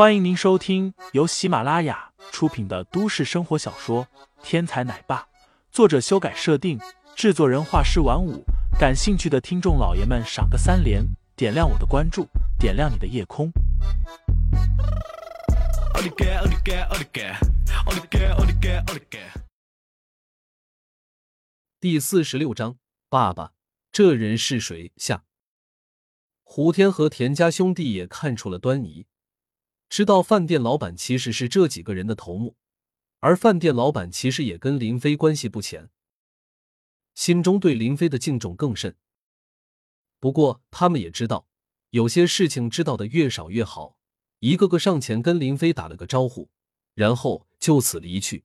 欢迎您收听由喜马拉雅出品的都市生活小说《天才奶爸》，作者修改设定，制作人画师晚舞。感兴趣的听众老爷们，赏个三连，点亮我的关注，点亮你的夜空。第四十六章，爸爸，这人是谁？下，胡天和田家兄弟也看出了端倪。知道饭店老板其实是这几个人的头目，而饭店老板其实也跟林飞关系不浅，心中对林飞的敬重更甚。不过他们也知道，有些事情知道的越少越好。一个个上前跟林飞打了个招呼，然后就此离去。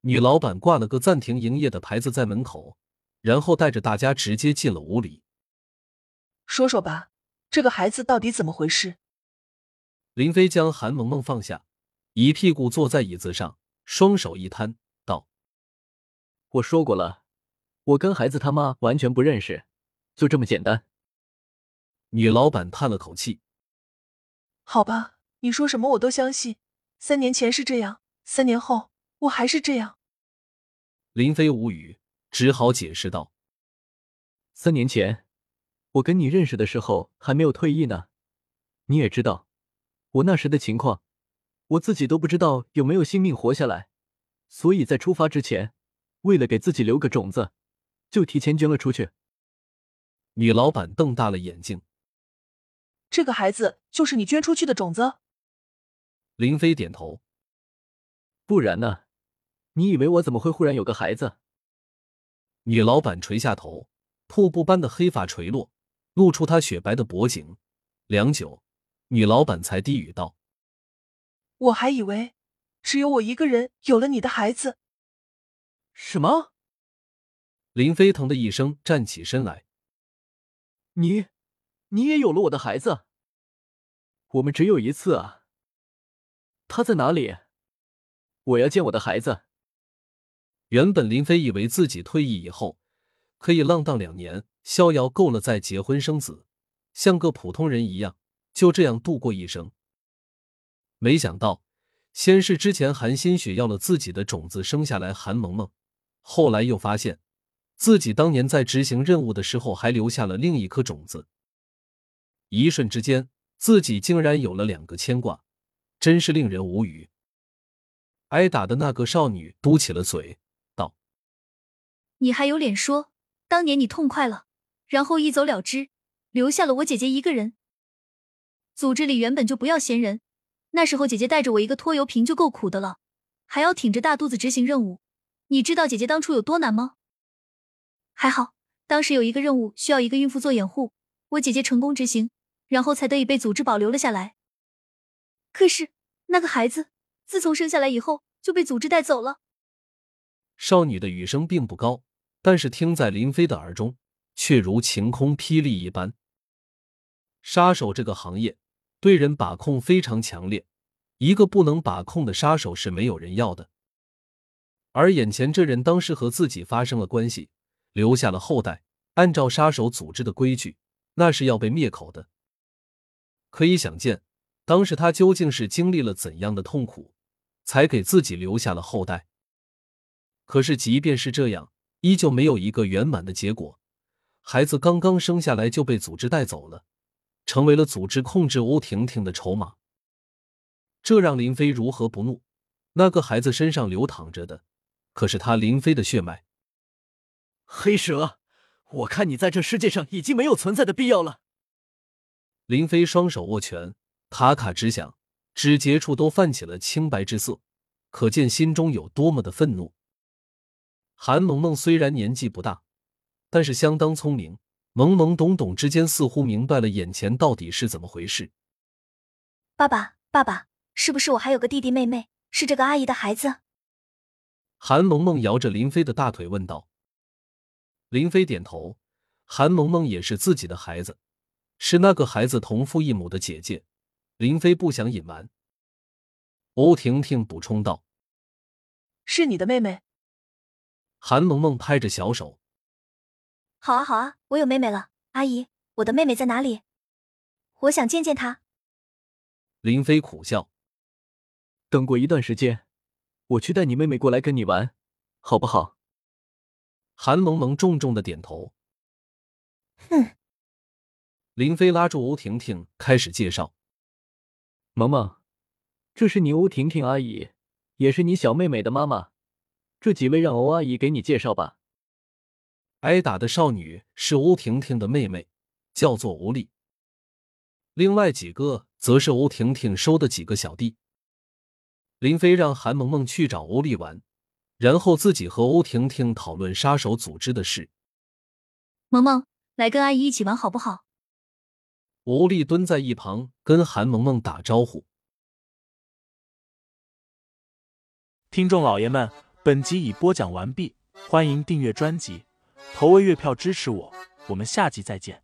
女老板挂了个暂停营业的牌子在门口，然后带着大家直接进了屋里。说说吧，这个孩子到底怎么回事？林飞将韩萌萌放下，一屁股坐在椅子上，双手一摊，道：“我说过了，我跟孩子他妈完全不认识，就这么简单。”女老板叹了口气：“好吧，你说什么我都相信。三年前是这样，三年后我还是这样。”林飞无语，只好解释道：“三年前我跟你认识的时候还没有退役呢，你也知道。”我那时的情况，我自己都不知道有没有性命活下来，所以在出发之前，为了给自己留个种子，就提前捐了出去。女老板瞪大了眼睛：“这个孩子就是你捐出去的种子？”林飞点头：“不然呢？你以为我怎么会忽然有个孩子？”女老板垂下头，瀑布般的黑发垂落，露出她雪白的脖颈。良久。女老板才低语道：“我还以为只有我一个人有了你的孩子。”什么？林飞腾的一声站起身来：“你，你也有了我的孩子？我们只有一次啊！他在哪里？我要见我的孩子。”原本林飞以为自己退役以后可以浪荡两年，逍遥够了再结婚生子，像个普通人一样。就这样度过一生。没想到，先是之前韩新雪要了自己的种子生下来韩萌萌，后来又发现自己当年在执行任务的时候还留下了另一颗种子。一瞬之间，自己竟然有了两个牵挂，真是令人无语。挨打的那个少女嘟起了嘴，道：“你还有脸说当年你痛快了，然后一走了之，留下了我姐姐一个人？”组织里原本就不要闲人，那时候姐姐带着我一个拖油瓶就够苦的了，还要挺着大肚子执行任务。你知道姐姐当初有多难吗？还好，当时有一个任务需要一个孕妇做掩护，我姐姐成功执行，然后才得以被组织保留了下来。可是那个孩子自从生下来以后就被组织带走了。少女的语声并不高，但是听在林飞的耳中，却如晴空霹雳一般。杀手这个行业。对人把控非常强烈，一个不能把控的杀手是没有人要的。而眼前这人当时和自己发生了关系，留下了后代，按照杀手组织的规矩，那是要被灭口的。可以想见，当时他究竟是经历了怎样的痛苦，才给自己留下了后代。可是即便是这样，依旧没有一个圆满的结果。孩子刚刚生下来就被组织带走了。成为了组织控制欧婷婷的筹码，这让林飞如何不怒？那个孩子身上流淌着的，可是他林飞的血脉。黑蛇，我看你在这世界上已经没有存在的必要了。林飞双手握拳，咔咔直响，指节处都泛起了青白之色，可见心中有多么的愤怒。韩萌萌虽然年纪不大，但是相当聪明。懵懵懂懂之间，似乎明白了眼前到底是怎么回事。爸爸，爸爸，是不是我还有个弟弟妹妹？是这个阿姨的孩子？韩萌萌摇着林飞的大腿问道。林飞点头，韩萌萌也是自己的孩子，是那个孩子同父异母的姐姐。林飞不想隐瞒。欧婷婷补充道：“是你的妹妹。”韩萌萌拍着小手。好啊，好啊，我有妹妹了。阿姨，我的妹妹在哪里？我想见见她。林飞苦笑。等过一段时间，我去带你妹妹过来跟你玩，好不好？韩萌萌重重的点头。哼。林飞拉住欧婷婷，开始介绍：“萌萌，这是你欧婷婷阿姨，也是你小妹妹的妈妈。这几位让欧阿姨给你介绍吧。”挨打的少女是欧婷婷的妹妹，叫做吴丽。另外几个则是欧婷婷收的几个小弟。林飞让韩萌萌去找欧丽玩，然后自己和欧婷婷讨论杀手组织的事。萌萌，来跟阿姨一起玩好不好？吴丽蹲在一旁跟韩萌萌打招呼。听众老爷们，本集已播讲完毕，欢迎订阅专辑，投喂月票支持我，我们下集再见。